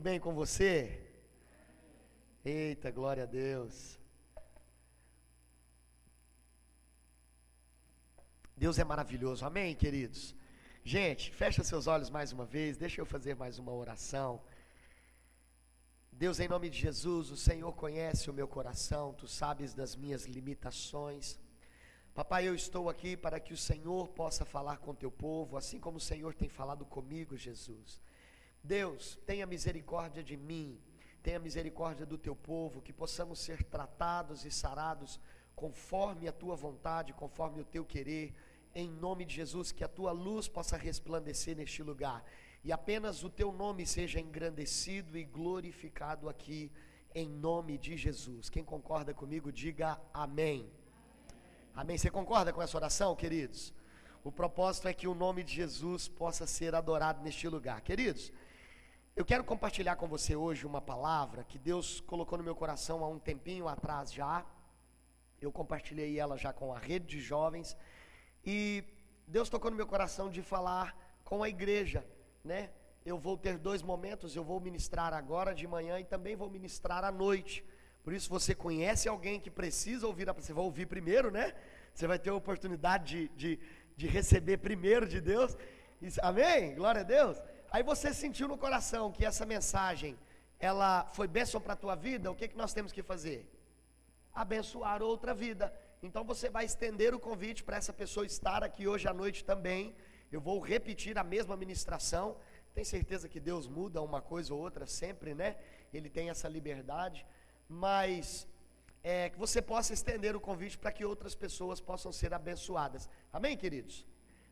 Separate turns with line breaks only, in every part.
bem com você? Eita, glória a Deus. Deus é maravilhoso, amém, queridos? Gente, fecha seus olhos mais uma vez, deixa eu fazer mais uma oração. Deus, em nome de Jesus, o Senhor conhece o meu coração, tu sabes das minhas limitações. Papai, eu estou aqui para que o Senhor possa falar com teu povo, assim como o Senhor tem falado comigo, Jesus. Deus, tenha misericórdia de mim, tenha misericórdia do teu povo, que possamos ser tratados e sarados conforme a tua vontade, conforme o teu querer, em nome de Jesus, que a tua luz possa resplandecer neste lugar e apenas o teu nome seja engrandecido e glorificado aqui, em nome de Jesus. Quem concorda comigo, diga amém. Amém. Você concorda com essa oração, queridos? O propósito é que o nome de Jesus possa ser adorado neste lugar. Queridos, eu quero compartilhar com você hoje uma palavra que Deus colocou no meu coração há um tempinho atrás já. Eu compartilhei ela já com a rede de jovens e Deus tocou no meu coração de falar com a igreja, né? Eu vou ter dois momentos, eu vou ministrar agora de manhã e também vou ministrar à noite. Por isso você conhece alguém que precisa ouvir, você vai ouvir primeiro, né? Você vai ter a oportunidade de, de, de receber primeiro de Deus. Amém? Glória a Deus. Aí você sentiu no coração que essa mensagem, ela foi bênção para a tua vida, o que, que nós temos que fazer? Abençoar outra vida. Então você vai estender o convite para essa pessoa estar aqui hoje à noite também. Eu vou repetir a mesma ministração. Tem certeza que Deus muda uma coisa ou outra sempre, né? Ele tem essa liberdade. Mas é, que você possa estender o convite para que outras pessoas possam ser abençoadas. Amém, queridos?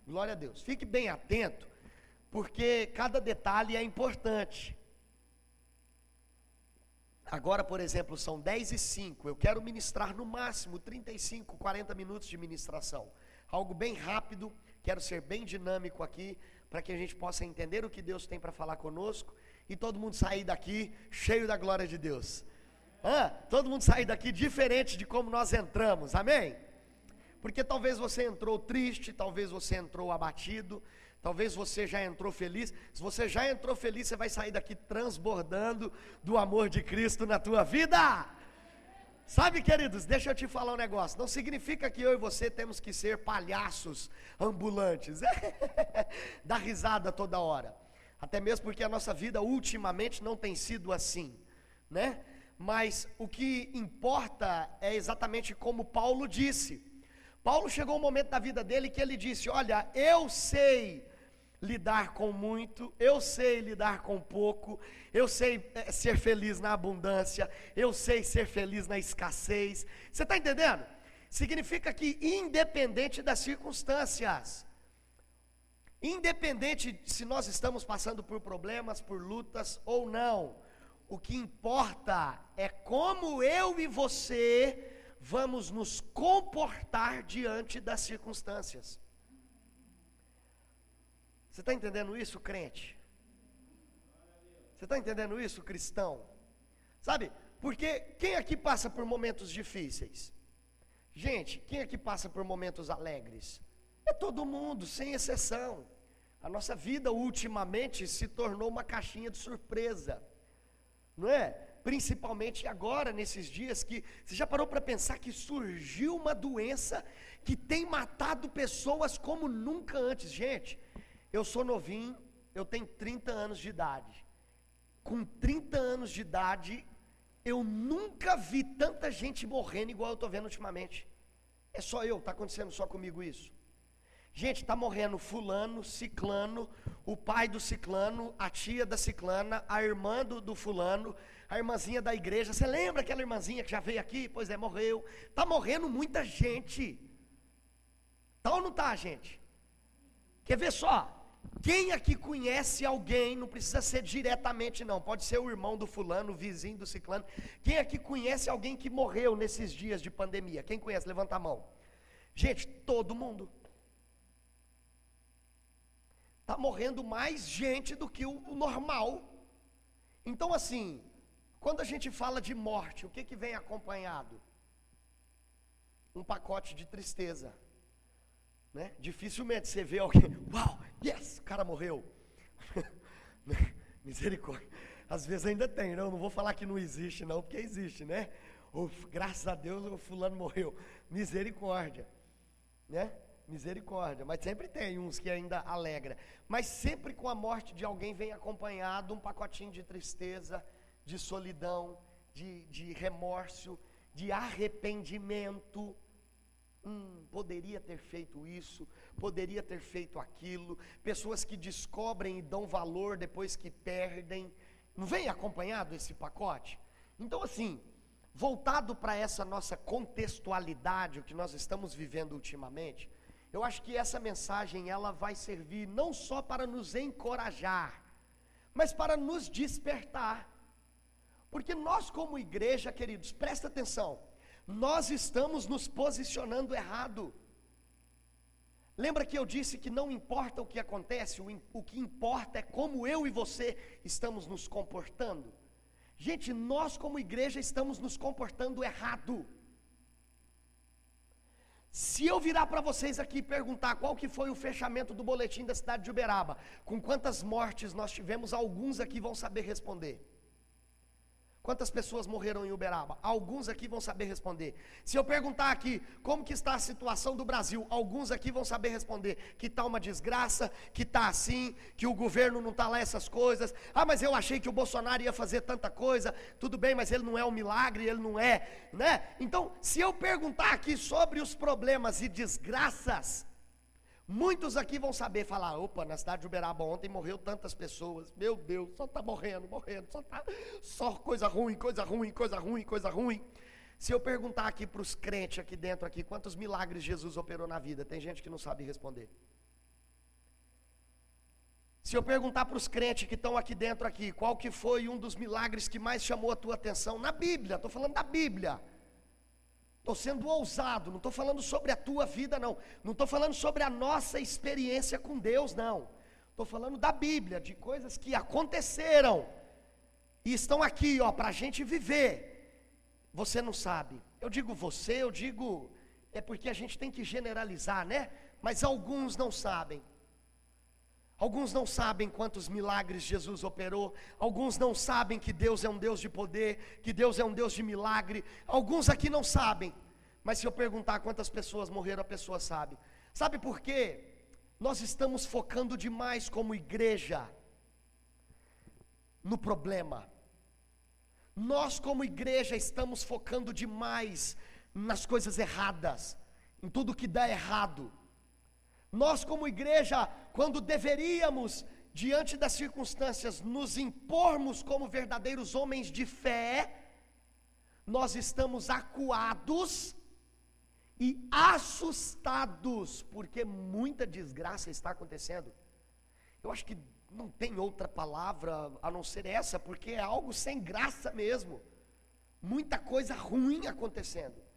Glória a Deus. Fique bem atento porque cada detalhe é importante. Agora, por exemplo, são 10 e 5. Eu quero ministrar no máximo 35, 40 minutos de ministração. Algo bem rápido, quero ser bem dinâmico aqui, para que a gente possa entender o que Deus tem para falar conosco e todo mundo sair daqui cheio da glória de Deus. Ah, todo mundo sair daqui diferente de como nós entramos, amém? Porque talvez você entrou triste, talvez você entrou abatido, Talvez você já entrou feliz. Se você já entrou feliz, você vai sair daqui transbordando do amor de Cristo na tua vida. Sabe, queridos, deixa eu te falar um negócio. Não significa que eu e você temos que ser palhaços ambulantes, dar risada toda hora. Até mesmo porque a nossa vida ultimamente não tem sido assim, né? Mas o que importa é exatamente como Paulo disse. Paulo chegou um momento da vida dele que ele disse: Olha, eu sei lidar com muito, eu sei lidar com pouco, eu sei eh, ser feliz na abundância, eu sei ser feliz na escassez. Você está entendendo? Significa que, independente das circunstâncias, independente se nós estamos passando por problemas, por lutas ou não, o que importa é como eu e você vamos nos comportar diante das circunstâncias. Você está entendendo isso, crente? Você está entendendo isso, cristão? Sabe, porque quem aqui passa por momentos difíceis? Gente, quem aqui passa por momentos alegres? É todo mundo, sem exceção. A nossa vida ultimamente se tornou uma caixinha de surpresa, não é? Principalmente agora, nesses dias que você já parou para pensar que surgiu uma doença que tem matado pessoas como nunca antes, gente. Eu sou novinho, eu tenho 30 anos de idade. Com 30 anos de idade, eu nunca vi tanta gente morrendo igual eu estou vendo ultimamente. É só eu, está acontecendo só comigo isso. Gente, está morrendo fulano, ciclano, o pai do ciclano, a tia da ciclana, a irmã do, do fulano, a irmãzinha da igreja. Você lembra aquela irmãzinha que já veio aqui? Pois é, morreu. Está morrendo muita gente. Tá ou não tá, gente? Quer ver só? Quem aqui conhece alguém, não precisa ser diretamente não, pode ser o irmão do fulano, o vizinho do ciclano. Quem aqui conhece alguém que morreu nesses dias de pandemia? Quem conhece? Levanta a mão. Gente, todo mundo. Está morrendo mais gente do que o, normal. Então, assim, quando a gente fala de morte, o que, que vem acompanhado? Um pacote de tristeza. Né? Dificilmente você vê alguém, uau, yes, o cara morreu. Misericórdia. Às vezes ainda tem, não, não vou falar que não existe, não, porque existe, né? Uf, graças a Deus o fulano morreu. Misericórdia, né? Misericórdia. Mas sempre tem uns que ainda alegra. Mas sempre com a morte de alguém vem acompanhado um pacotinho de tristeza, de solidão, de, de remorso, de arrependimento. Hum, poderia ter feito isso, poderia ter feito aquilo. Pessoas que descobrem e dão valor depois que perdem. Não vem acompanhado esse pacote? Então, assim, voltado para essa nossa contextualidade, o que nós estamos vivendo ultimamente, eu acho que essa mensagem ela vai servir não só para nos encorajar, mas para nos despertar. Porque nós como igreja, queridos, presta atenção, nós estamos nos posicionando errado. Lembra que eu disse que não importa o que acontece, o, que importa é como eu e você estamos nos comportando. Gente, nós como igreja estamos nos comportando errado. Se eu virar para vocês aqui e perguntar qual que foi o fechamento do boletim da cidade de Uberaba, com quantas mortes nós tivemos, alguns aqui vão saber responder. Quantas pessoas morreram em Uberaba? Alguns aqui vão saber responder. Se eu perguntar aqui como que está a situação do Brasil, alguns aqui vão saber responder que está uma desgraça, que está assim, que o governo não está lá essas coisas. Ah, mas eu achei que o Bolsonaro ia fazer tanta coisa. Tudo bem, mas ele não é um milagre, ele não é, né? Então, se eu perguntar aqui sobre os problemas e desgraças, Muitos aqui vão saber falar: opa, na cidade de Uberaba ontem morreu tantas pessoas. Meu Deus, só está morrendo, morrendo, só tá só coisa ruim, coisa ruim, coisa ruim, coisa ruim. Se eu perguntar aqui para os crentes aqui dentro aqui, quantos milagres Jesus operou na vida, tem gente que não sabe responder. Se eu perguntar para os crentes que estão aqui dentro aqui, qual que foi um dos milagres que mais chamou a tua atenção na Bíblia? Estou falando da Bíblia. Estou sendo ousado, não estou falando sobre a tua vida, não. Não estou falando sobre a nossa experiência com Deus, não. Estou falando da Bíblia, de coisas que aconteceram e estão aqui, ó, para a gente viver. Você não sabe. Eu digo você, eu digo, é porque a gente tem que generalizar, né? Mas alguns não sabem. Alguns não sabem quantos milagres Jesus operou, alguns não sabem que Deus é um Deus de poder, que Deus é um Deus de milagre. Alguns aqui não sabem, mas se eu perguntar quantas pessoas morreram, a pessoa sabe. Sabe por quê? Nós estamos focando demais como igreja no problema. Nós, como igreja, estamos focando demais nas coisas erradas, em tudo que dá errado. Nós, como igreja, quando deveríamos, diante das circunstâncias, nos impormos como verdadeiros homens de fé, nós estamos acuados e assustados, porque muita desgraça está acontecendo. Eu acho que não tem outra palavra a não ser essa, porque é algo sem graça mesmo. Muita coisa ruim acontecendo.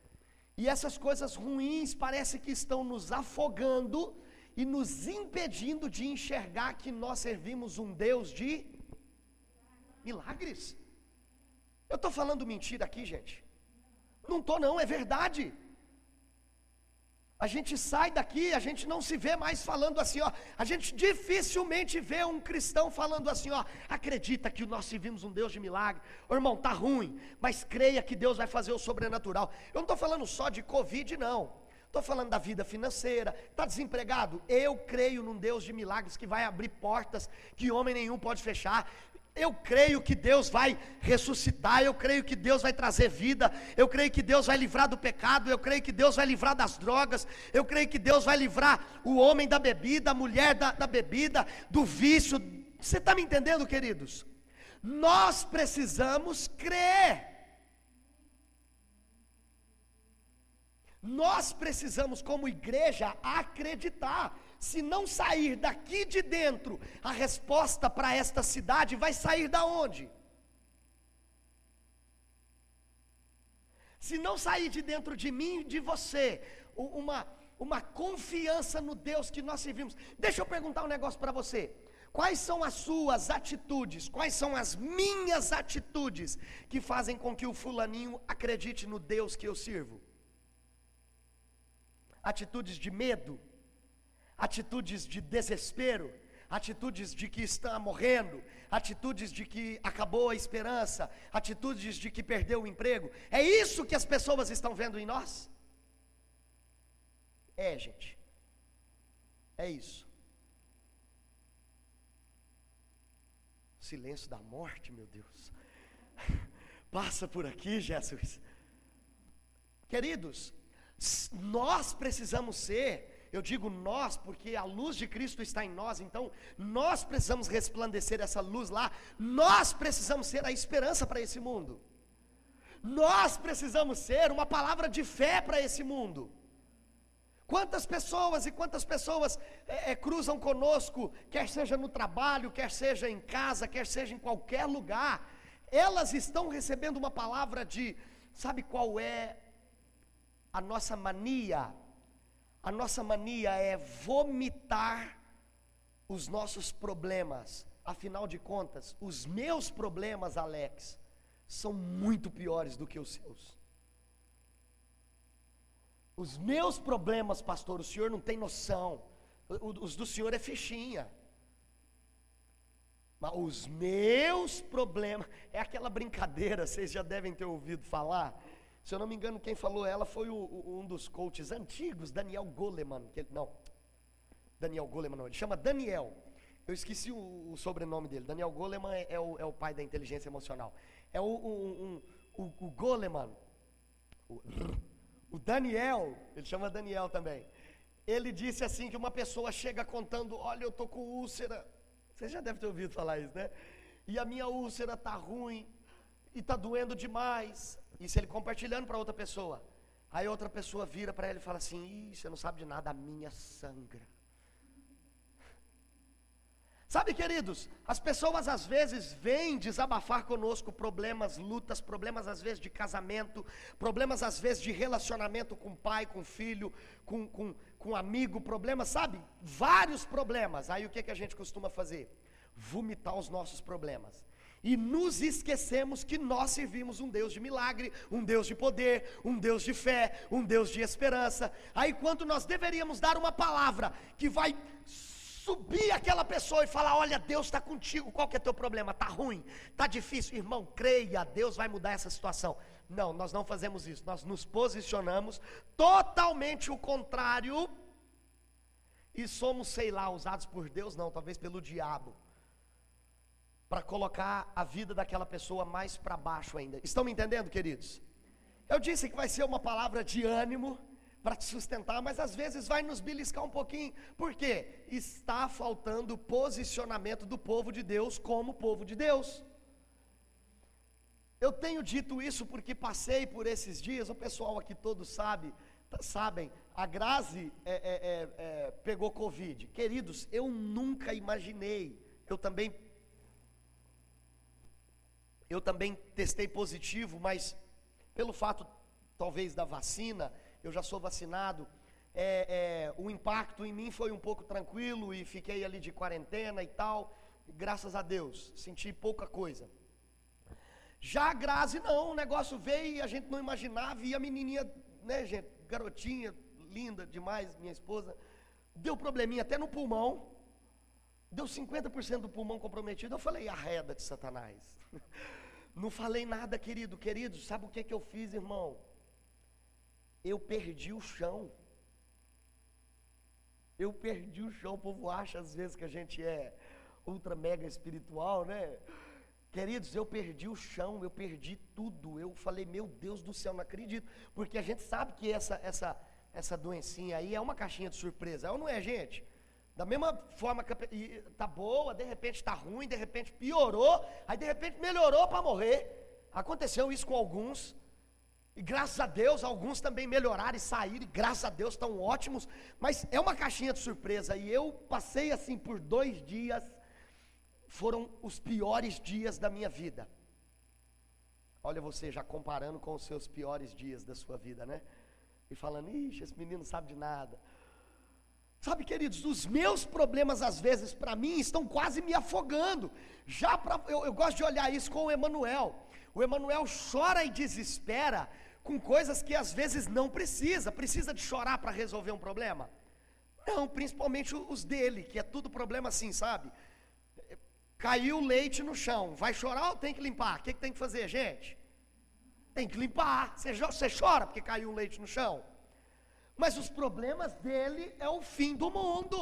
E essas coisas ruins parece que estão nos afogando e nos impedindo de enxergar que nós servimos um Deus de milagres. Eu estou falando mentira aqui, gente? Não estou, não, é verdade. A gente sai daqui, a gente não se vê mais falando assim, ó. A gente dificilmente vê um cristão falando assim, ó. Acredita que nós servimos um Deus de milagre. Ô, irmão, tá ruim, mas creia que Deus vai fazer o sobrenatural. Eu não estou falando só de Covid, não. Estou falando da vida financeira. Está desempregado? Eu creio num Deus de milagres que vai abrir portas que homem nenhum pode fechar. Eu creio que Deus vai ressuscitar, eu creio que Deus vai trazer vida, eu creio que Deus vai livrar do pecado, eu creio que Deus vai livrar das drogas, eu creio que Deus vai livrar o homem da bebida, a mulher da, da bebida, do vício. Você está me entendendo, queridos? Nós precisamos crer. Nós precisamos, como igreja, acreditar. Se não sair daqui de dentro, a resposta para esta cidade vai sair da onde? Se não sair de dentro de mim e de você, uma, uma confiança no Deus que nós servimos. Deixa eu perguntar um negócio para você. Quais são as suas atitudes? Quais são as minhas atitudes que fazem com que o fulaninho acredite no Deus que eu sirvo? atitudes de medo, atitudes de desespero, atitudes de que está morrendo, atitudes de que acabou a esperança, atitudes de que perdeu o emprego. É isso que as pessoas estão vendo em nós? É, gente. É isso. Silêncio da morte, meu Deus. Passa por aqui, Jesus. Queridos, nós precisamos ser eu digo nós porque a luz de Cristo está em nós, então nós precisamos resplandecer essa luz lá, nós precisamos ser a esperança para esse mundo, nós precisamos ser uma palavra de fé para esse mundo. Quantas pessoas e quantas pessoas é, é, cruzam conosco, quer seja no trabalho, quer seja em casa, quer seja em qualquer lugar, elas estão recebendo uma palavra de, sabe qual é a nossa mania? A nossa mania é vomitar os nossos problemas. Afinal de contas, os meus problemas, Alex, são muito piores do que os seus. Os meus problemas, pastor, o senhor não tem noção. Os do senhor é fichinha. Mas os meus problemas, é aquela brincadeira, vocês já devem ter ouvido falar se eu não me engano, quem falou ela foi o, o, um dos coaches antigos, Daniel Goleman. Ele, não, Daniel Goleman não, ele chama Daniel. Eu esqueci o, o sobrenome dele. Daniel Goleman é, é, o, é, o, pai da inteligência emocional. É o, um, o, Goleman. O, Daniel, ele chama Daniel também. Ele disse assim que uma pessoa chega contando, olha, eu estou com úlcera. Você já deve ter ouvido falar isso, né? E a minha úlcera está ruim, e está doendo demais. Isso ele compartilhando para outra pessoa. Aí outra pessoa vira para ele e fala assim: Ih, você não sabe de nada, a minha sangra. Sabe, queridos, as pessoas às vezes vêm desabafar conosco problemas, lutas, problemas às vezes de casamento, problemas às vezes de relacionamento com pai, com filho, com, com, com amigo, problemas, sabe? Vários problemas. Aí o que, que a gente costuma fazer? Vomitar os nossos problemas e nos esquecemos que nós servimos um Deus de milagre, um Deus de poder, um Deus de fé, um Deus de esperança. Aí, quando nós deveríamos dar uma palavra que vai subir aquela pessoa e falar: Olha, Deus está contigo, qual que é teu problema? Está ruim, está difícil, irmão, creia, Deus vai mudar essa situação. Não, nós não fazemos isso, nós nos posicionamos totalmente o contrário e somos, sei lá, usados por Deus, não, talvez pelo diabo para colocar a vida daquela pessoa mais para baixo ainda. Estão me entendendo, queridos? Eu disse que vai ser uma palavra de ânimo para te sustentar, mas às vezes vai nos beliscar um pouquinho. Por quê? Está faltando posicionamento do povo de Deus como povo de Deus. Eu tenho dito isso porque passei por esses dias, o pessoal aqui todo sabe, sabem, a Grazi é, é, é, é, pegou Covid. Queridos, eu nunca imaginei, eu também eu também testei positivo, mas pelo fato, talvez, da vacina, eu já sou vacinado. É, é, o impacto em mim foi um pouco tranquilo e fiquei ali de quarentena e tal. Graças a Deus, senti pouca coisa. Já a Grazi, não, o negócio veio e a gente não imaginava. E a menininha, né, gente, garotinha, linda demais, minha esposa, deu probleminha até no pulmão. Deu 50% do pulmão comprometido. Eu falei, arreda de Satanás. Não falei nada, querido. Querido, sabe o que, que eu fiz, irmão? Eu perdi o chão. Eu perdi o chão. O povo acha às vezes que a gente é ultra mega espiritual, né? Queridos, eu perdi o chão, eu perdi tudo. Eu falei, meu Deus do céu, não acredito. Porque a gente sabe que essa, essa, essa doencinha aí é uma caixinha de surpresa. Ou não é, gente? Da mesma forma que está boa, de repente está ruim, de repente piorou, aí de repente melhorou para morrer. Aconteceu isso com alguns. E graças a Deus, alguns também melhoraram e saíram, e graças a Deus estão ótimos, mas é uma caixinha de surpresa. E eu passei assim por dois dias, foram os piores dias da minha vida. Olha você já comparando com os seus piores dias da sua vida, né? E falando, ixi, esse menino não sabe de nada. Sabe, queridos, os meus problemas às vezes para mim estão quase me afogando. Já pra, eu, eu gosto de olhar isso com o Emanuel. O Emanuel chora e desespera com coisas que às vezes não precisa. Precisa de chorar para resolver um problema? Não, principalmente os dele, que é tudo problema assim, sabe? Caiu leite no chão, vai chorar ou tem que limpar? O que, que tem que fazer, gente? Tem que limpar. Você, você chora porque caiu leite no chão. Mas os problemas dele é o fim do mundo.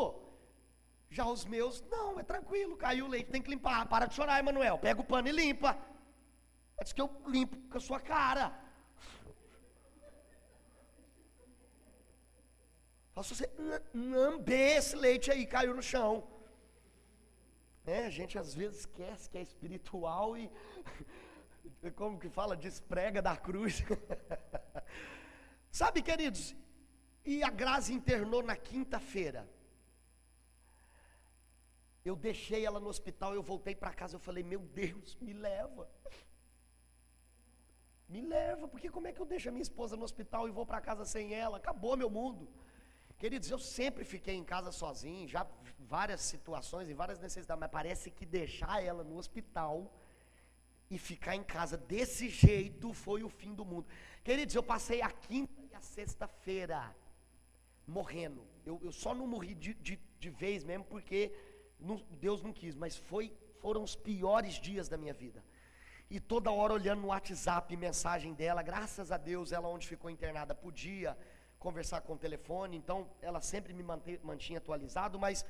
Já os meus, não, é tranquilo, caiu o leite, tem que limpar. Para de chorar, Emanuel. Pega o pano e limpa. Diz que eu limpo com a sua cara. Faça você lamber esse leite aí, caiu no chão. É, a gente às vezes esquece que é espiritual e, como que fala, desprega da cruz. Sabe, queridos, e a Grazi internou na quinta-feira. Eu deixei ela no hospital, eu voltei para casa, eu falei, meu Deus, me leva. Me leva, porque como é que eu deixo a minha esposa no hospital e vou para casa sem ela? Acabou meu mundo. Queridos, eu sempre fiquei em casa sozinho, já várias situações e várias necessidades, mas parece que deixar ela no hospital e ficar em casa desse jeito foi o fim do mundo. Queridos, eu passei a quinta e a sexta-feira morrendo. Eu, eu, só não morri de, de, de vez mesmo porque não, Deus não quis, mas foi, foram os piores dias da minha vida. E toda hora olhando no WhatsApp, mensagem dela, graças a Deus, ela onde ficou internada podia conversar com o telefone, então ela sempre me mantinha atualizado, mas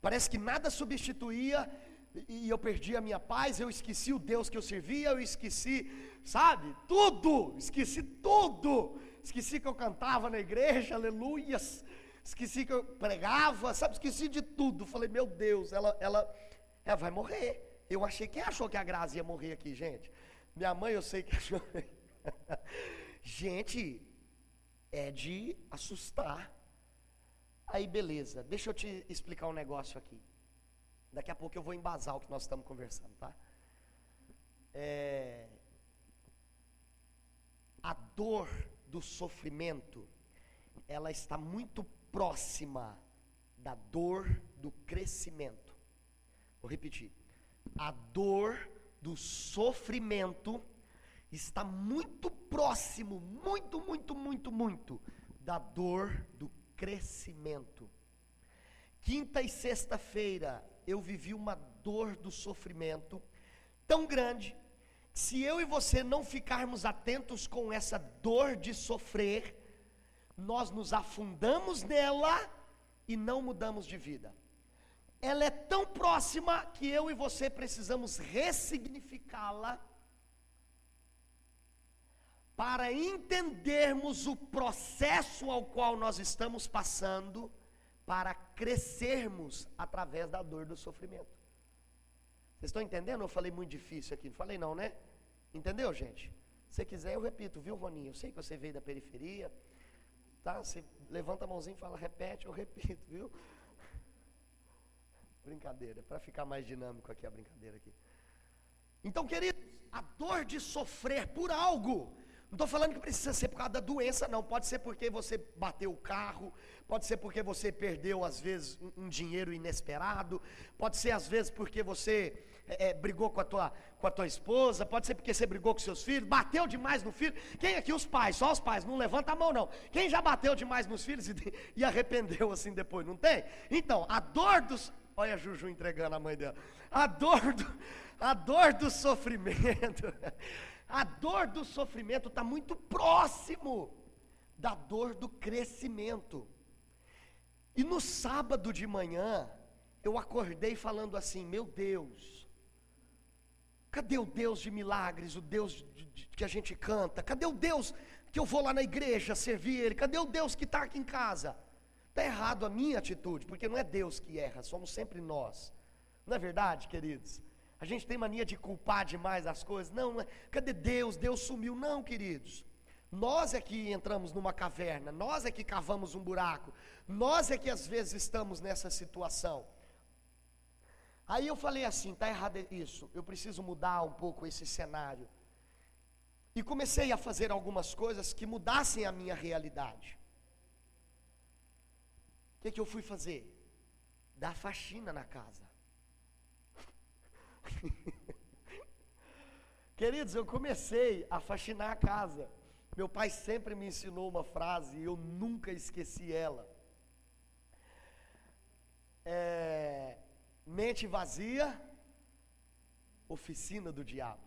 parece que nada substituía e eu perdi a minha paz, eu esqueci o Deus que eu servia, eu esqueci, sabe, tudo, esqueci tudo, esqueci que eu cantava na igreja, aleluias, esqueci que eu pregava, sabe, esqueci de tudo, falei, meu Deus, ela, ela, ela vai morrer, eu achei, quem achou que a Grazi ia morrer aqui, gente? Minha mãe eu sei que achou, gente, é de assustar. Aí, beleza, deixa eu te explicar um negócio aqui. Daqui a pouco eu vou embasar o que nós estamos conversando, tá? É, a dor do sofrimento, ela está muito próxima da dor do crescimento. Vou repetir. A dor do sofrimento está muito próximo, muito, muito, muito, muito da dor do crescimento. Quinta e sexta-feira eu vivi uma dor do sofrimento tão grande se eu e você não ficarmos atentos com essa dor de sofrer, nós nos afundamos nela e não mudamos de vida. Ela é tão próxima que eu e você precisamos ressignificá-la para entendermos o processo ao qual nós estamos passando, para crescermos através da dor do sofrimento. Vocês estão entendendo? Eu falei muito difícil aqui, não falei não, né? Entendeu, gente? Se quiser, eu repito, viu, Roninho? Eu sei que você veio da periferia, tá? Você levanta a mãozinha e fala, repete, eu repito, viu? Brincadeira, para ficar mais dinâmico aqui a brincadeira aqui. Então, queridos, a dor de sofrer por algo não estou falando que precisa ser por causa da doença, não. Pode ser porque você bateu o carro, pode ser porque você perdeu, às vezes, um, um dinheiro inesperado, pode ser, às vezes, porque você é, é, brigou com a, tua, com a tua esposa, pode ser porque você brigou com seus filhos, bateu demais no filho. Quem aqui, os pais, só os pais, não levanta a mão, não. Quem já bateu demais nos filhos e, e arrependeu assim depois, não tem? Então, a dor dos. Olha a Juju entregando a mãe dela. A dor do, a dor do sofrimento. A dor do sofrimento está muito próximo da dor do crescimento. E no sábado de manhã, eu acordei falando assim: Meu Deus, cadê o Deus de milagres, o Deus de, de, que a gente canta? Cadê o Deus que eu vou lá na igreja servir Ele? Cadê o Deus que está aqui em casa? Está errado a minha atitude, porque não é Deus que erra, somos sempre nós. Não é verdade, queridos? A gente tem mania de culpar demais as coisas. Não, não é. cadê Deus? Deus sumiu. Não, queridos. Nós é que entramos numa caverna, nós é que cavamos um buraco, nós é que às vezes estamos nessa situação. Aí eu falei assim: está errado isso, eu preciso mudar um pouco esse cenário. E comecei a fazer algumas coisas que mudassem a minha realidade. O que, que eu fui fazer? Dar faxina na casa. Queridos, eu comecei a faxinar a casa. Meu pai sempre me ensinou uma frase e eu nunca esqueci ela. É, mente vazia, oficina do diabo.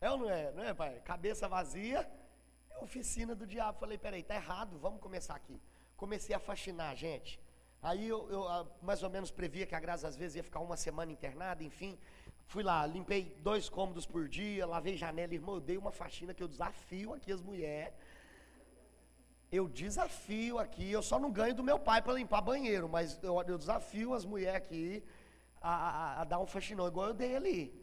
É ou não é? Não é, pai? Cabeça vazia, oficina do diabo. Falei, peraí, tá errado, vamos começar aqui. Comecei a faxinar, gente. Aí eu, eu ah, mais ou menos previa que a Graça às vezes ia ficar uma semana internada, enfim. Fui lá, limpei dois cômodos por dia, lavei janela, irmão, eu dei uma faxina que eu desafio aqui as mulheres. Eu desafio aqui, eu só não ganho do meu pai para limpar banheiro, mas eu, eu desafio as mulheres aqui a, a, a, dar um faxinão igual eu dei ali.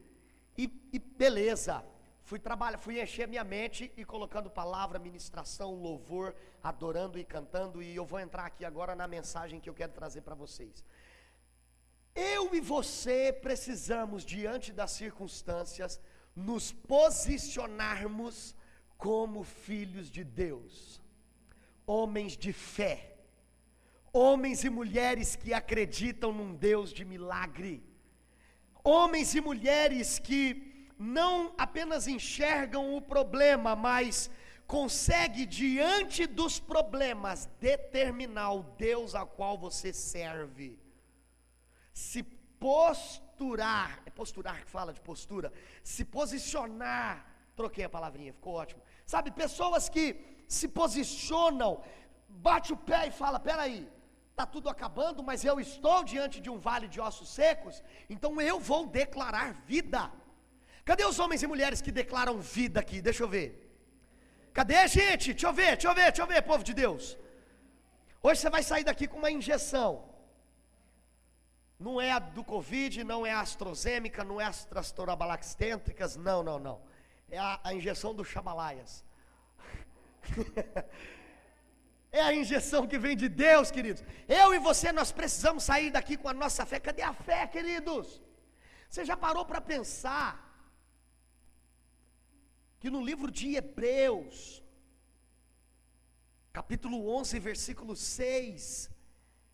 E, e beleza, fui trabalhar, fui encher minha mente e colocando palavra, ministração, louvor, adorando e cantando, e eu vou entrar aqui agora na mensagem que eu quero trazer para vocês. Eu e você precisamos, diante das circunstâncias, nos posicionarmos como filhos de Deus homens de fé, homens e mulheres que acreditam num Deus de milagre, homens e mulheres que não apenas enxergam o problema, mas consegue diante dos problemas determinar o Deus a qual você serve. Se posturar, é posturar que fala de postura, se posicionar, troquei a palavrinha, ficou ótimo. Sabe, pessoas que se posicionam, bate o pé e fala: peraí, está tudo acabando, mas eu estou diante de um vale de ossos secos, então eu vou declarar vida. Cadê os homens e mulheres que declaram vida aqui? Deixa eu ver. Cadê, gente? Deixa eu ver, deixa eu ver, deixa eu ver, povo de Deus. Hoje você vai sair daqui com uma injeção. Não é a do Covid, não é a AstraZeneca, não é as trastorabalaxtêntricas, não, não, não. É a, a injeção do chamalaias. É a injeção que vem de Deus, queridos. Eu e você, nós precisamos sair daqui com a nossa fé. Cadê a fé, queridos? Você já parou para pensar que no livro de Hebreus, capítulo 11, versículo 6,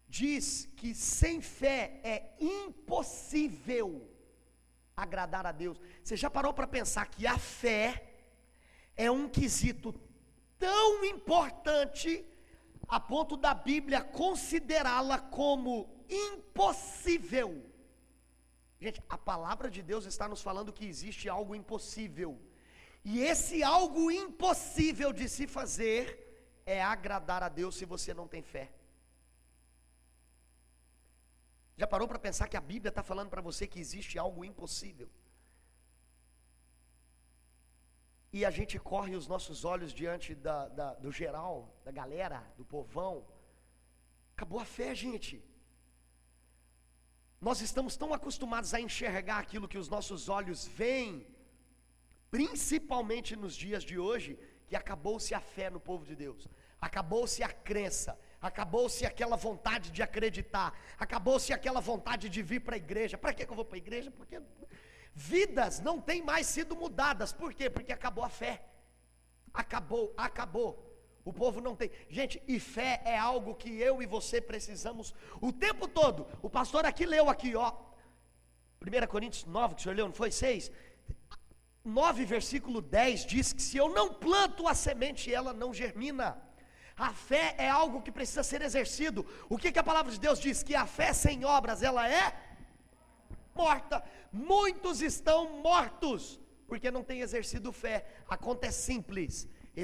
diz que sem fé é impossível agradar a Deus. Você já parou para pensar que a fé é um quesito tão importante a ponto da Bíblia considerá-la como impossível. Gente, a palavra de Deus está nos falando que existe algo impossível. E esse algo impossível de se fazer é agradar a Deus se você não tem fé. Já parou para pensar que a Bíblia está falando para você que existe algo impossível? E a gente corre os nossos olhos diante da, da, do geral, da galera, do povão. Acabou a fé, gente. Nós estamos tão acostumados a enxergar aquilo que os nossos olhos veem, principalmente nos dias de hoje, que acabou-se a fé no povo de Deus, acabou-se a crença, acabou-se aquela vontade de acreditar, acabou-se aquela vontade de vir para a igreja. Para que eu vou para a igreja? Porque Vidas não têm mais sido mudadas. Por quê? Porque acabou a fé. Acabou, acabou. O povo não tem. Gente, e fé é algo que eu e você precisamos o tempo todo. O pastor aqui leu aqui, ó. 1 Coríntios 9, que o senhor leu, não foi 6? 9, versículo 10 diz que se eu não planto a semente, ela não germina. A fé é algo que precisa ser exercido. O que, que a palavra de Deus diz? Que a fé sem obras, ela é morta. Muitos estão mortos porque não têm exercido fé. A conta é simples: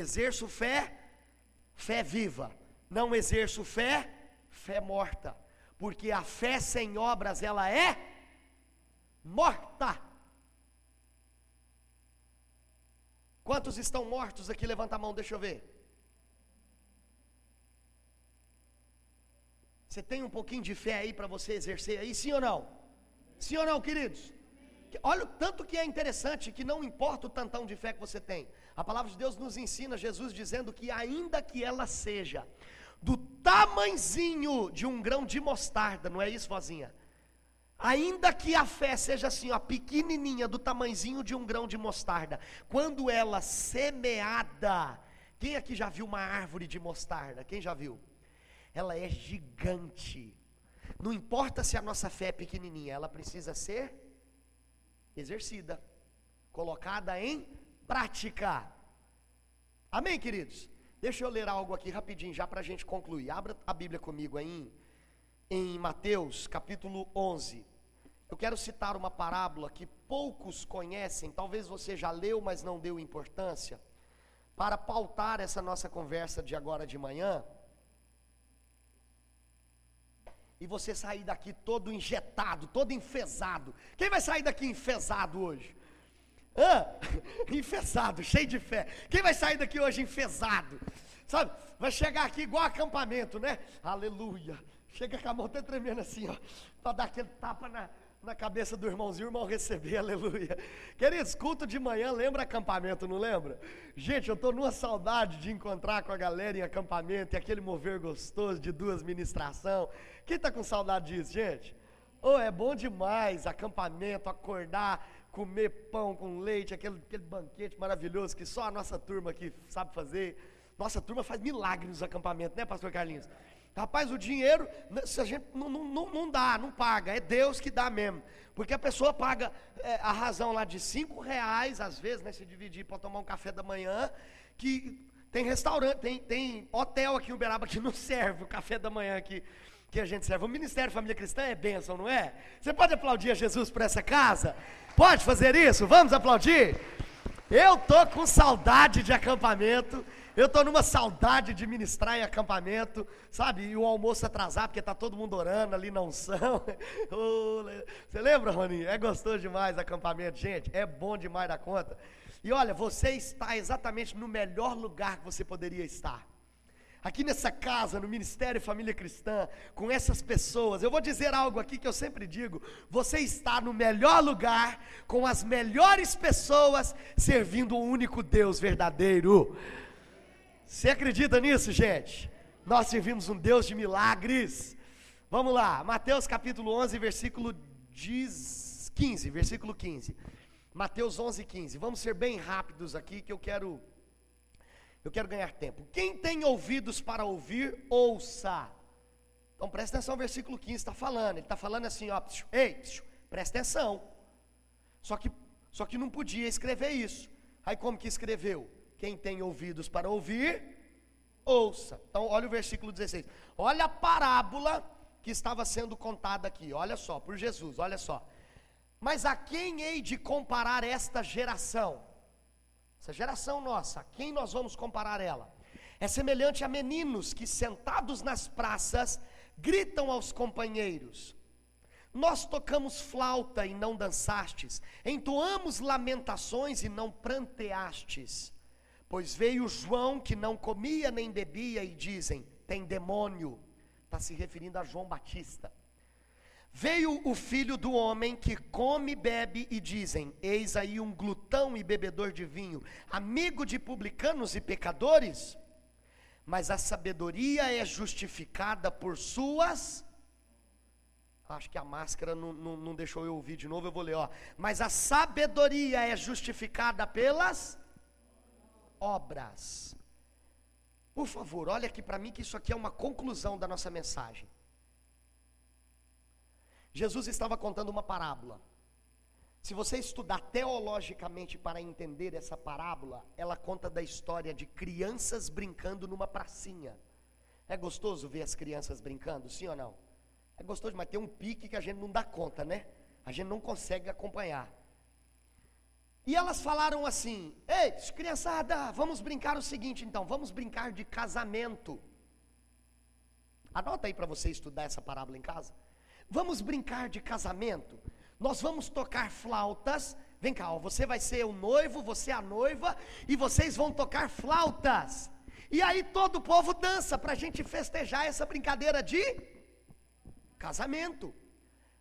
exerço fé, fé viva. Não exerço fé, fé morta. Porque a fé sem obras ela é morta. Quantos estão mortos aqui? Levanta a mão, deixa eu ver. Você tem um pouquinho de fé aí para você exercer aí, sim ou não? Sim ou não, queridos? Olha o tanto que é interessante, que não importa o tantão de fé que você tem. A palavra de Deus nos ensina, Jesus dizendo que ainda que ela seja do tamanzinho de um grão de mostarda, não é isso, vozinha? Ainda que a fé seja assim, ó, pequenininha, do tamanzinho de um grão de mostarda, quando ela semeada, quem aqui já viu uma árvore de mostarda? Quem já viu? Ela é gigante. Não importa se a nossa fé é pequenininha, ela precisa ser exercida, colocada em prática. Amém, queridos? Deixa eu ler algo aqui rapidinho, já para a gente concluir. Abra a Bíblia comigo aí em Mateus capítulo 11. Eu quero citar uma parábola que poucos conhecem, talvez você já leu, mas não deu importância, para pautar essa nossa conversa de agora de manhã. E você sair daqui todo injetado, todo enfesado. Quem vai sair daqui enfesado hoje? Hã? Enfesado, cheio de fé. Quem vai sair daqui hoje enfesado? Sabe? Vai chegar aqui igual acampamento, né? Aleluia. Chega com a mão até tremendo assim, ó. Para dar aquele tapa na, na cabeça do irmãozinho, irmão receber, aleluia. Queridos, culto de manhã lembra acampamento, não lembra? Gente, eu estou numa saudade de encontrar com a galera em acampamento e aquele mover gostoso de duas ministração. Quem está com saudade disso, gente? Oh, é bom demais, acampamento, acordar, comer pão com leite, aquele, aquele banquete maravilhoso que só a nossa turma aqui sabe fazer. Nossa turma faz milagres nos acampamentos, né, pastor Carlinhos? Rapaz, o dinheiro, né, se a gente não, não, não dá, não paga, é Deus que dá mesmo. Porque a pessoa paga é, a razão lá de cinco reais, às vezes, né, se dividir para tomar um café da manhã, que tem restaurante, tem, tem hotel aqui em Uberaba que não serve o café da manhã aqui que a gente serve. O Ministério Família Cristã é bênção, não é? Você pode aplaudir a Jesus por essa casa? Pode fazer isso? Vamos aplaudir? Eu tô com saudade de acampamento. Eu tô numa saudade de ministrar em acampamento, sabe? E o almoço atrasar, porque tá todo mundo orando ali na unção. Você lembra, Roninho? É gostoso demais acampamento, gente. É bom demais da conta. E olha, você está exatamente no melhor lugar que você poderia estar aqui nessa casa, no Ministério Família Cristã, com essas pessoas, eu vou dizer algo aqui que eu sempre digo: você está no melhor lugar, com as melhores pessoas, servindo o um único Deus verdadeiro. Você acredita nisso, gente? Nós servimos um Deus de milagres. Vamos lá, Mateus capítulo 11, versículo 15, versículo 15. Mateus 11, 15. Vamos ser bem rápidos aqui, que eu quero eu quero ganhar tempo. Quem tem ouvidos para ouvir, ouça. Então presta atenção, versículo 15 está falando. Ele está falando assim, ó, ei, presta atenção. Só que, só que não podia escrever isso. Aí como que escreveu? Quem tem ouvidos para ouvir, ouça. Então olha o versículo 16. Olha a parábola que estava sendo contada aqui. Olha só, por Jesus, olha só. Mas a quem hei de comparar esta geração? Essa geração nossa, a quem nós vamos comparar ela? É semelhante a meninos que sentados nas praças gritam aos companheiros: Nós tocamos flauta e não dançastes, entoamos lamentações e não pranteastes. Pois veio João que não comia nem bebia e dizem: Tem demônio. Está se referindo a João Batista. Veio o filho do homem que come bebe, e dizem: Eis aí um glutão e bebedor de vinho, amigo de publicanos e pecadores. Mas a sabedoria é justificada por suas. Acho que a máscara não, não, não deixou eu ouvir de novo, eu vou ler, ó. Mas a sabedoria é justificada pelas obras. Por favor, olha aqui para mim que isso aqui é uma conclusão da nossa mensagem. Jesus estava contando uma parábola. Se você estudar teologicamente para entender essa parábola, ela conta da história de crianças brincando numa pracinha. É gostoso ver as crianças brincando, sim ou não? É gostoso, mas tem um pique que a gente não dá conta, né? A gente não consegue acompanhar. E elas falaram assim: Ei, criançada, vamos brincar o seguinte então, vamos brincar de casamento. Anota aí para você estudar essa parábola em casa. Vamos brincar de casamento? Nós vamos tocar flautas. Vem cá, ó, você vai ser o noivo, você a noiva, e vocês vão tocar flautas. E aí todo o povo dança para a gente festejar essa brincadeira de casamento.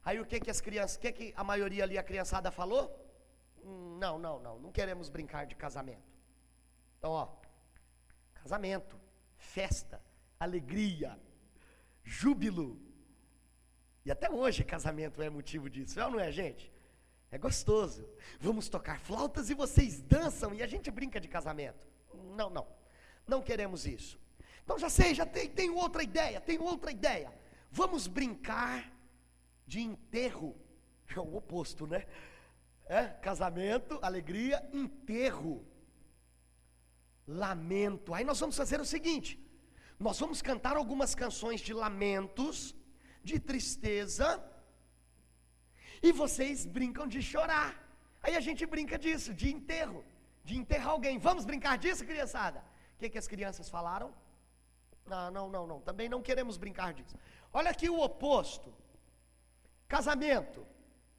Aí o que que as crianças, o que que a maioria ali a criançada falou? Hum, não, não, não, não queremos brincar de casamento. Então, ó, casamento, festa, alegria, júbilo, e até hoje casamento é motivo disso, é não é, gente? É gostoso. Vamos tocar flautas e vocês dançam e a gente brinca de casamento. Não, não. Não queremos isso. Então já sei, já tenho, tenho outra ideia, tenho outra ideia. Vamos brincar de enterro. É o oposto, né? É, casamento, alegria, enterro. Lamento. Aí nós vamos fazer o seguinte: nós vamos cantar algumas canções de lamentos de tristeza e vocês brincam de chorar. Aí a gente brinca disso, de enterro, de enterrar alguém. Vamos brincar disso, criançada? O que, que as crianças falaram? Não, não, não, não. Também não queremos brincar disso. Olha aqui o oposto: casamento,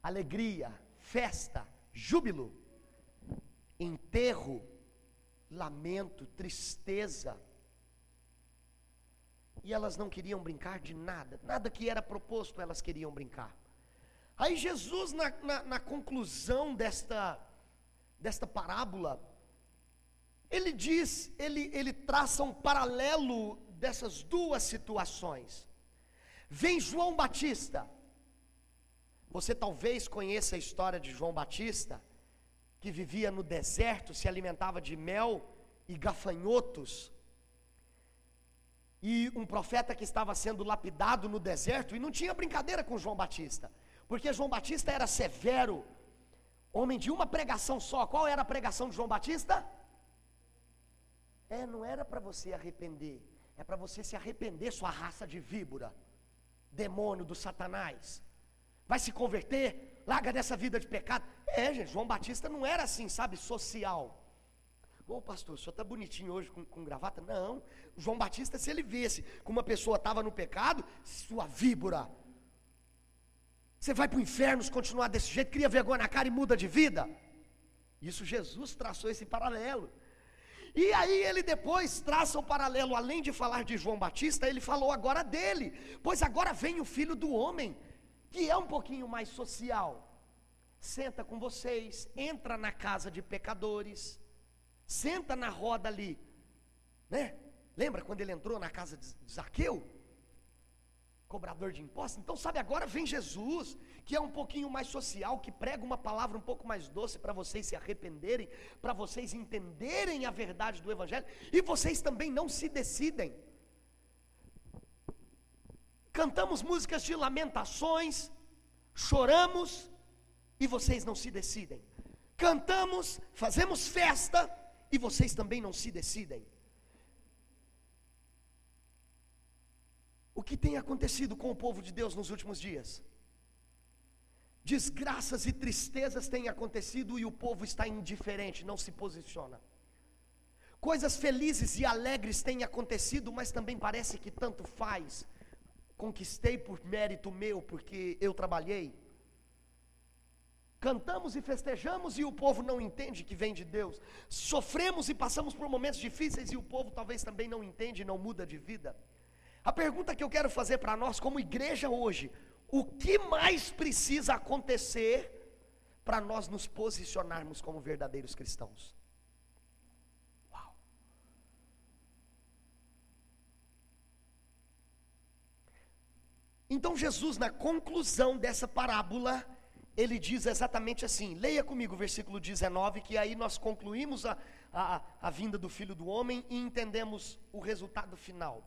alegria, festa, júbilo, enterro, lamento, tristeza. E elas não queriam brincar de nada, nada que era proposto elas queriam brincar. Aí Jesus, na, na, na conclusão desta, desta parábola, ele diz, ele, ele traça um paralelo dessas duas situações. Vem João Batista. Você talvez conheça a história de João Batista, que vivia no deserto, se alimentava de mel e gafanhotos. E um profeta que estava sendo lapidado no deserto, e não tinha brincadeira com João Batista. Porque João Batista era severo, homem de uma pregação só. Qual era a pregação de João Batista? É, não era para você arrepender, é para você se arrepender, sua raça de víbora, demônio do Satanás. Vai se converter, larga dessa vida de pecado. É, gente, João Batista não era assim, sabe, social. Ô oh, pastor, o senhor está bonitinho hoje com, com, gravata? Não, João Batista, se ele visse que uma pessoa estava no pecado, sua víbora, você vai para o inferno se continuar desse jeito, cria vergonha na cara e muda de vida. Isso Jesus traçou esse paralelo. E aí ele depois traça o paralelo, além de falar de João Batista, ele falou agora dele, pois agora vem o filho do homem, que é um pouquinho mais social. Senta com vocês, entra na casa de pecadores, senta na roda ali, né? Lembra quando ele entrou na casa de Zaqueu? cobrador de impostos. Então, sabe, agora vem Jesus, que é um pouquinho mais social, que prega uma palavra um pouco mais doce para vocês se arrependerem, para vocês entenderem a verdade do Evangelho, e vocês também não se decidem. Cantamos músicas de lamentações, choramos, e vocês não se decidem. Cantamos, fazemos festa, e vocês também não se decidem. O que tem acontecido com o povo de Deus nos últimos dias? Desgraças e tristezas têm acontecido e o povo está indiferente, não se posiciona. Coisas felizes e alegres têm acontecido, mas também parece que tanto faz. Conquistei por mérito meu, porque eu trabalhei. Cantamos e festejamos e o povo não entende que vem de Deus. Sofremos e passamos por momentos difíceis e o povo talvez também não entende e não muda de vida. A pergunta que eu quero fazer para nós, como igreja hoje, o que mais precisa acontecer para nós nos posicionarmos como verdadeiros cristãos? Uau! Então, Jesus, na conclusão dessa parábola, ele diz exatamente assim: leia comigo o versículo 19, que aí nós concluímos a, a, a vinda do filho do homem e entendemos o resultado final.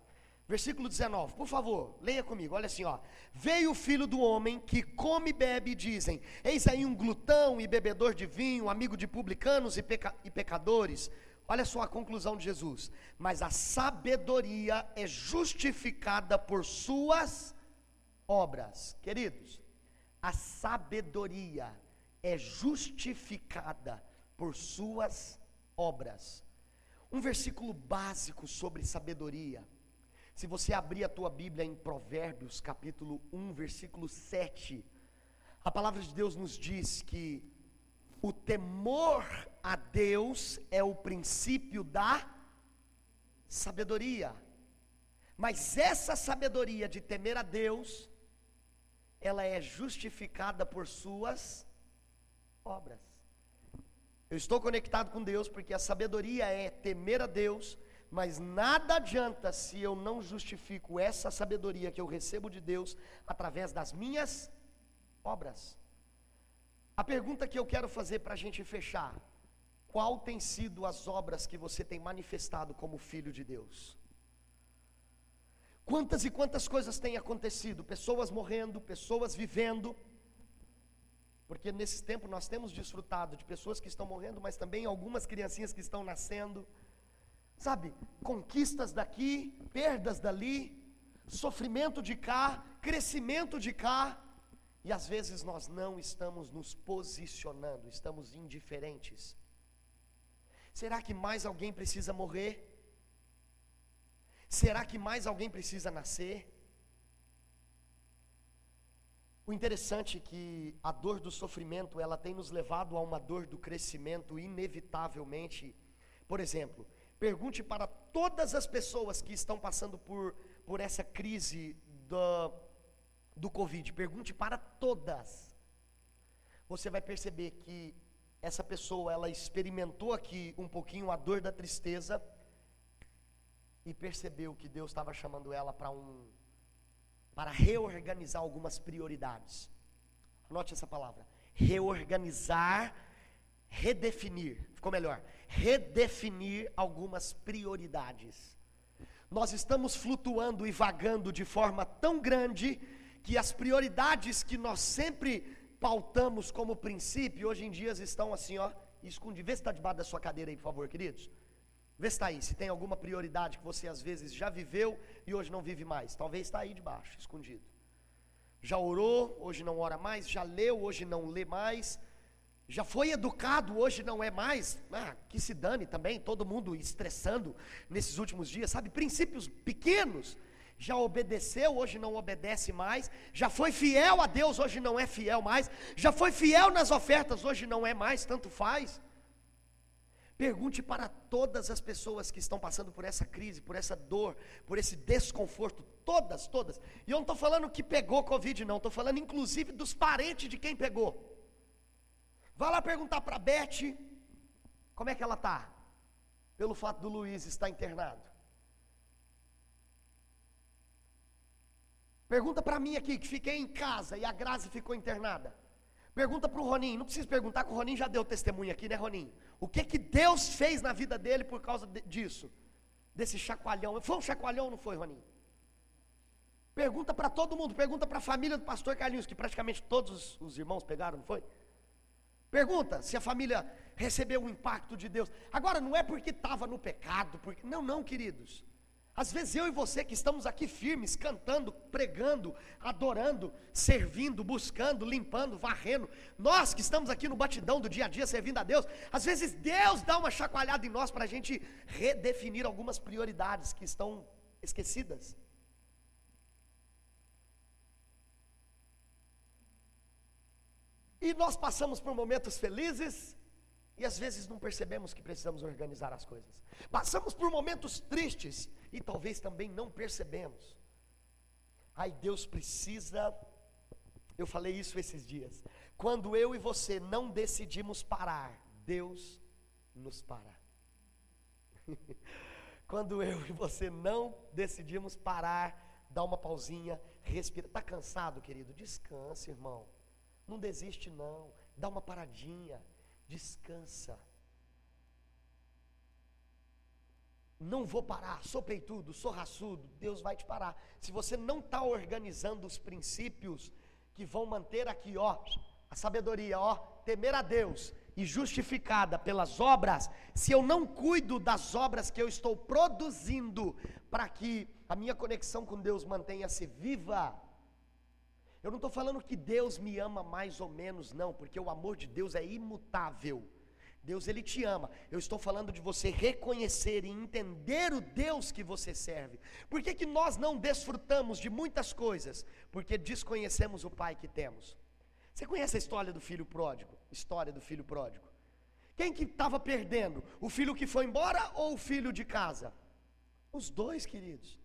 Versículo 19, por favor, leia comigo, olha assim, ó. Veio o filho do homem que come e bebe, e dizem: Eis aí um glutão e bebedor de vinho, amigo de publicanos e, peca e pecadores. Olha só a conclusão de Jesus. Mas a sabedoria é justificada por suas obras. Queridos, a sabedoria é justificada por suas obras. Um versículo básico sobre sabedoria se você abrir a tua Bíblia em Provérbios, capítulo 1, versículo 7, a palavra de Deus nos diz que o temor a Deus é o princípio da sabedoria. Mas essa sabedoria de temer a Deus, ela é justificada por suas obras. Eu estou conectado com Deus porque a sabedoria é temer a Deus mas nada adianta se eu não justifico essa sabedoria que eu recebo de Deus através das minhas obras. A pergunta que eu quero fazer para a gente fechar: qual tem sido as obras que você tem manifestado como filho de Deus? Quantas e quantas coisas têm acontecido? Pessoas morrendo, pessoas vivendo. Porque nesse tempo nós temos desfrutado de pessoas que estão morrendo, mas também algumas criancinhas que estão nascendo sabe, conquistas daqui, perdas dali, sofrimento de cá, crescimento de cá, e às vezes nós não estamos nos posicionando, estamos indiferentes. Será que mais alguém precisa morrer? Será que mais alguém precisa nascer? O interessante é que a dor do sofrimento, ela tem nos levado a uma dor do crescimento inevitavelmente. Por exemplo, pergunte para todas as pessoas que estão passando por, por essa crise do, do Covid, pergunte para todas. Você vai perceber que essa pessoa, ela experimentou aqui um pouquinho a dor da tristeza e percebeu que Deus estava chamando ela para um para reorganizar algumas prioridades. Anote essa palavra: reorganizar, redefinir. Ficou melhor? Redefinir algumas prioridades. Nós estamos flutuando e vagando de forma tão grande que as prioridades que nós sempre pautamos como princípio, hoje em dia estão assim, ó, escondidas. Vê se está debaixo da sua cadeira aí, por favor, queridos. Vê se está aí, se tem alguma prioridade que você às vezes já viveu e hoje não vive mais. Talvez está aí debaixo, escondido. Já orou, hoje não ora mais. Já leu, hoje não lê mais. Já foi educado, hoje não é mais. Ah, que se dane também, todo mundo estressando nesses últimos dias, sabe? Princípios pequenos. Já obedeceu, hoje não obedece mais. Já foi fiel a Deus, hoje não é fiel mais. Já foi fiel nas ofertas, hoje não é mais, tanto faz. Pergunte para todas as pessoas que estão passando por essa crise, por essa dor, por esse desconforto, todas, todas. E eu não estou falando que pegou Covid, não, estou falando inclusive dos parentes de quem pegou. Vá lá perguntar para a Beth como é que ela está, pelo fato do Luiz estar internado. Pergunta para mim aqui, que fiquei em casa e a Grazi ficou internada. Pergunta para o Roninho, não precisa perguntar que o Roninho já deu testemunho aqui, né Roninho? O que que Deus fez na vida dele por causa de, disso? Desse chacoalhão. Foi um chacoalhão ou não foi, Roninho? Pergunta para todo mundo, pergunta para a família do pastor Carlinhos, que praticamente todos os, os irmãos pegaram, não foi? Pergunta se a família recebeu o impacto de Deus. Agora, não é porque estava no pecado, porque. Não, não, queridos. Às vezes eu e você que estamos aqui firmes, cantando, pregando, adorando, servindo, buscando, limpando, varrendo, nós que estamos aqui no batidão do dia a dia servindo a Deus, às vezes Deus dá uma chacoalhada em nós para a gente redefinir algumas prioridades que estão esquecidas. E nós passamos por momentos felizes e às vezes não percebemos que precisamos organizar as coisas. Passamos por momentos tristes e talvez também não percebemos. Ai, Deus precisa. Eu falei isso esses dias. Quando eu e você não decidimos parar, Deus nos para. Quando eu e você não decidimos parar, dá uma pausinha, respira. Está cansado, querido? Descanse, irmão. Não desiste, não. Dá uma paradinha descansa. Não vou parar, sou peitudo, sou raçudo, Deus vai te parar. Se você não está organizando os princípios que vão manter aqui, ó, a sabedoria, ó, temer a Deus e justificada pelas obras, se eu não cuido das obras que eu estou produzindo para que a minha conexão com Deus mantenha-se viva, eu não estou falando que Deus me ama mais ou menos, não, porque o amor de Deus é imutável. Deus ele te ama. Eu estou falando de você reconhecer e entender o Deus que você serve. Por que, que nós não desfrutamos de muitas coisas? Porque desconhecemos o Pai que temos. Você conhece a história do filho pródigo? História do filho pródigo. Quem que estava perdendo? O filho que foi embora ou o filho de casa? Os dois, queridos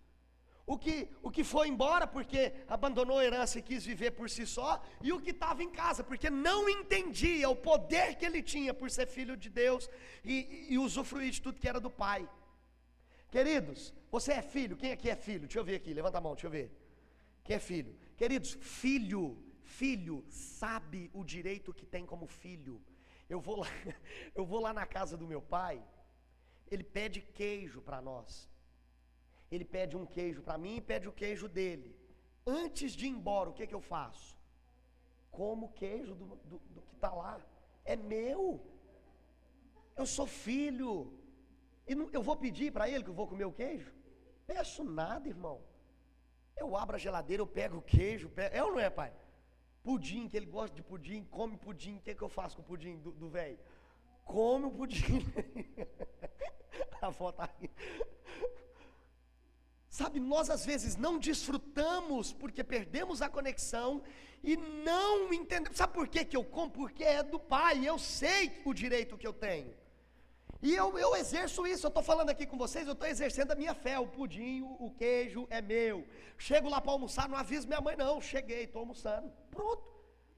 o que, o que foi embora porque abandonou a herança e quis viver por si só, e o que estava em casa porque não entendia o poder que ele tinha por ser filho de Deus e, e usufruir de tudo que era do Pai. Queridos, você é filho? Quem aqui é filho? Deixa eu ver aqui, levanta a mão, deixa eu ver. Quem é filho? Queridos, filho, filho sabe o direito que tem como filho. Eu vou lá, eu vou lá na casa do meu pai, ele pede queijo para nós. Ele pede um queijo para mim e pede o queijo dele. Antes de ir embora, o que, que eu faço? Como o queijo do, do, do que está lá. É meu. Eu sou filho. E não, eu vou pedir para ele que eu vou comer o queijo? Peço nada, irmão. Eu abro a geladeira, eu pego o queijo, pego, é ou não é, pai? Pudim, que ele gosta de pudim, come pudim. O que, que eu faço com o pudim do velho? Come o pudim. a foto aí. Sabe, nós às vezes não desfrutamos porque perdemos a conexão e não entendemos. Sabe por que, que eu como? Porque é do Pai, eu sei o direito que eu tenho. E eu, eu exerço isso, eu estou falando aqui com vocês, eu estou exercendo a minha fé. O pudim, o queijo é meu. Chego lá para almoçar, não aviso minha mãe, não. Cheguei, estou almoçando. Pronto.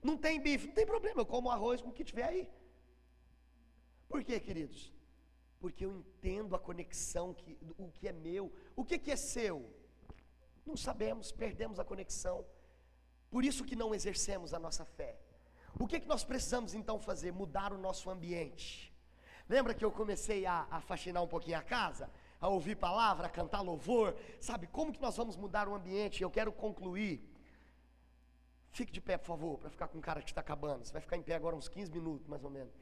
Não tem bife, não tem problema, eu como arroz com o que tiver aí. Por quê, queridos? Porque eu entendo a conexão, que, o que é meu. O que, que é seu? Não sabemos, perdemos a conexão. Por isso que não exercemos a nossa fé. O que, que nós precisamos então fazer? Mudar o nosso ambiente. Lembra que eu comecei a, a faxinar um pouquinho a casa? A ouvir palavra, a cantar louvor? Sabe, como que nós vamos mudar o ambiente? Eu quero concluir. Fique de pé, por favor, para ficar com o cara que está acabando. Você vai ficar em pé agora uns 15 minutos, mais ou menos.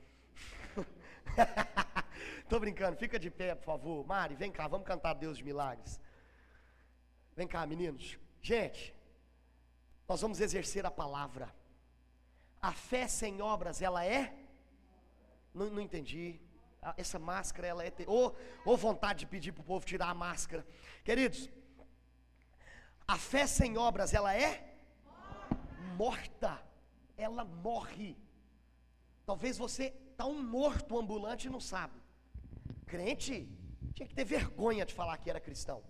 Estou brincando, fica de pé, por favor. Mari, vem cá, vamos cantar Deus de milagres. Vem cá, meninos. Gente, nós vamos exercer a palavra. A fé sem obras, ela é? Não, não entendi. Ah, essa máscara, ela é. Ou, ou vontade de pedir para o povo tirar a máscara. Queridos, a fé sem obras, ela é? Morta. Ela morre. Talvez você está um morto ambulante e não sabe. Crente tinha que ter vergonha de falar que era cristão.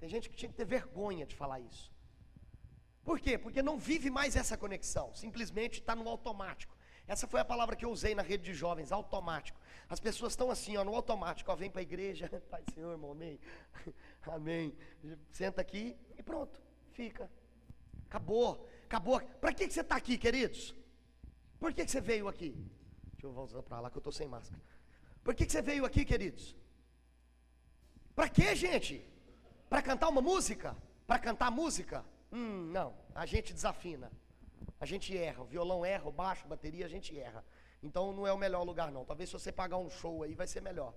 Tem gente que tinha que ter vergonha de falar isso. Por quê? Porque não vive mais essa conexão, simplesmente está no automático. Essa foi a palavra que eu usei na rede de jovens, automático. As pessoas estão assim, ó, no automático, ó, vem para a igreja, Pai Senhor, irmão, amém. Amém. Senta aqui e pronto, fica. Acabou, acabou. Para que, que você está aqui, queridos? Por que, que você veio aqui? Deixa eu voltar para lá que eu estou sem máscara. Por que, que você veio aqui, queridos? Para que, gente? Para cantar uma música? Para cantar música? Hum, não, a gente desafina. A gente erra, o violão erra, o baixo, a bateria, a gente erra. Então não é o melhor lugar não. Talvez se você pagar um show aí vai ser melhor.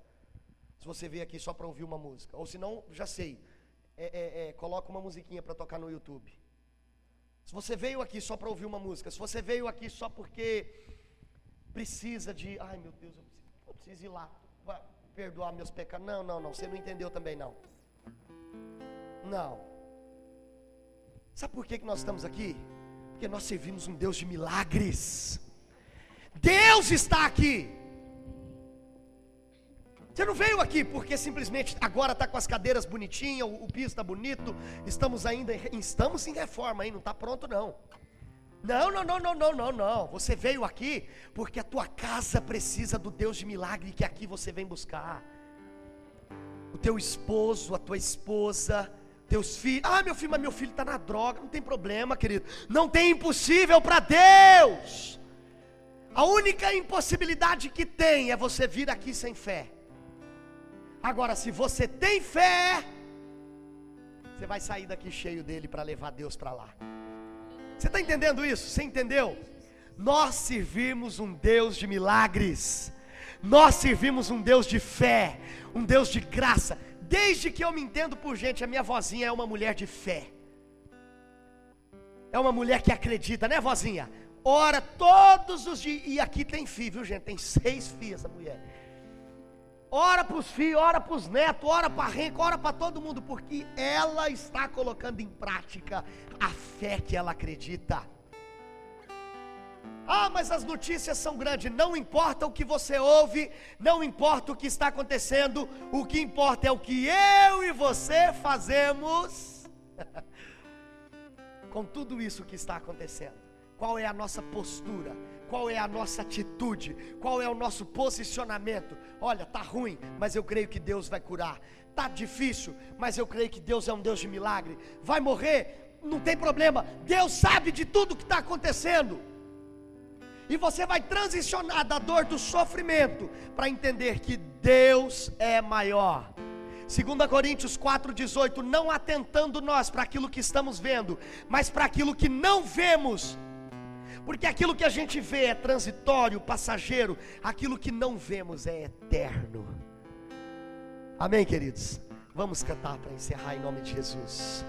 Se você veio aqui só para ouvir uma música. Ou se não, já sei. É, é, é, coloca uma musiquinha para tocar no YouTube. Se você veio aqui só para ouvir uma música, se você veio aqui só porque precisa de, ai meu Deus, eu preciso, preciso ir lá perdoar meus pecados. Não, não, não, você não entendeu também não. Não. Sabe por que, que nós estamos aqui? Porque nós servimos um Deus de milagres. Deus está aqui. Você não veio aqui porque simplesmente agora está com as cadeiras bonitinhas, o, o piso está bonito, estamos ainda estamos em reforma, hein? não está pronto não. Não, não, não, não, não, não, não. Você veio aqui porque a tua casa precisa do Deus de milagre que aqui você vem buscar. O teu esposo, a tua esposa, teus filhos. Ah, meu filho, mas meu filho está na droga. Não tem problema, querido. Não tem impossível para Deus. A única impossibilidade que tem é você vir aqui sem fé. Agora, se você tem fé, você vai sair daqui cheio dele para levar Deus para lá. Você está entendendo isso? Você entendeu? Nós servimos um Deus de milagres. Nós servimos um Deus de fé, um Deus de graça. Desde que eu me entendo por gente, a minha vozinha é uma mulher de fé. É uma mulher que acredita, né, vozinha? Ora todos os dias. E aqui tem filho, viu, gente? Tem seis filhos essa mulher. Ora para os filhos, ora para os netos, ora para a renca, ora para todo mundo, porque ela está colocando em prática a fé que ela acredita. Ah, mas as notícias são grandes. Não importa o que você ouve, não importa o que está acontecendo, o que importa é o que eu e você fazemos com tudo isso que está acontecendo. Qual é a nossa postura? Qual é a nossa atitude? Qual é o nosso posicionamento? Olha, tá ruim, mas eu creio que Deus vai curar. Tá difícil, mas eu creio que Deus é um Deus de milagre. Vai morrer? Não tem problema. Deus sabe de tudo que está acontecendo. E você vai transicionar da dor do sofrimento para entender que Deus é maior. 2 Coríntios 4,18: Não atentando nós para aquilo que estamos vendo, mas para aquilo que não vemos, porque aquilo que a gente vê é transitório, passageiro, aquilo que não vemos é eterno. Amém, queridos? Vamos cantar para encerrar em nome de Jesus.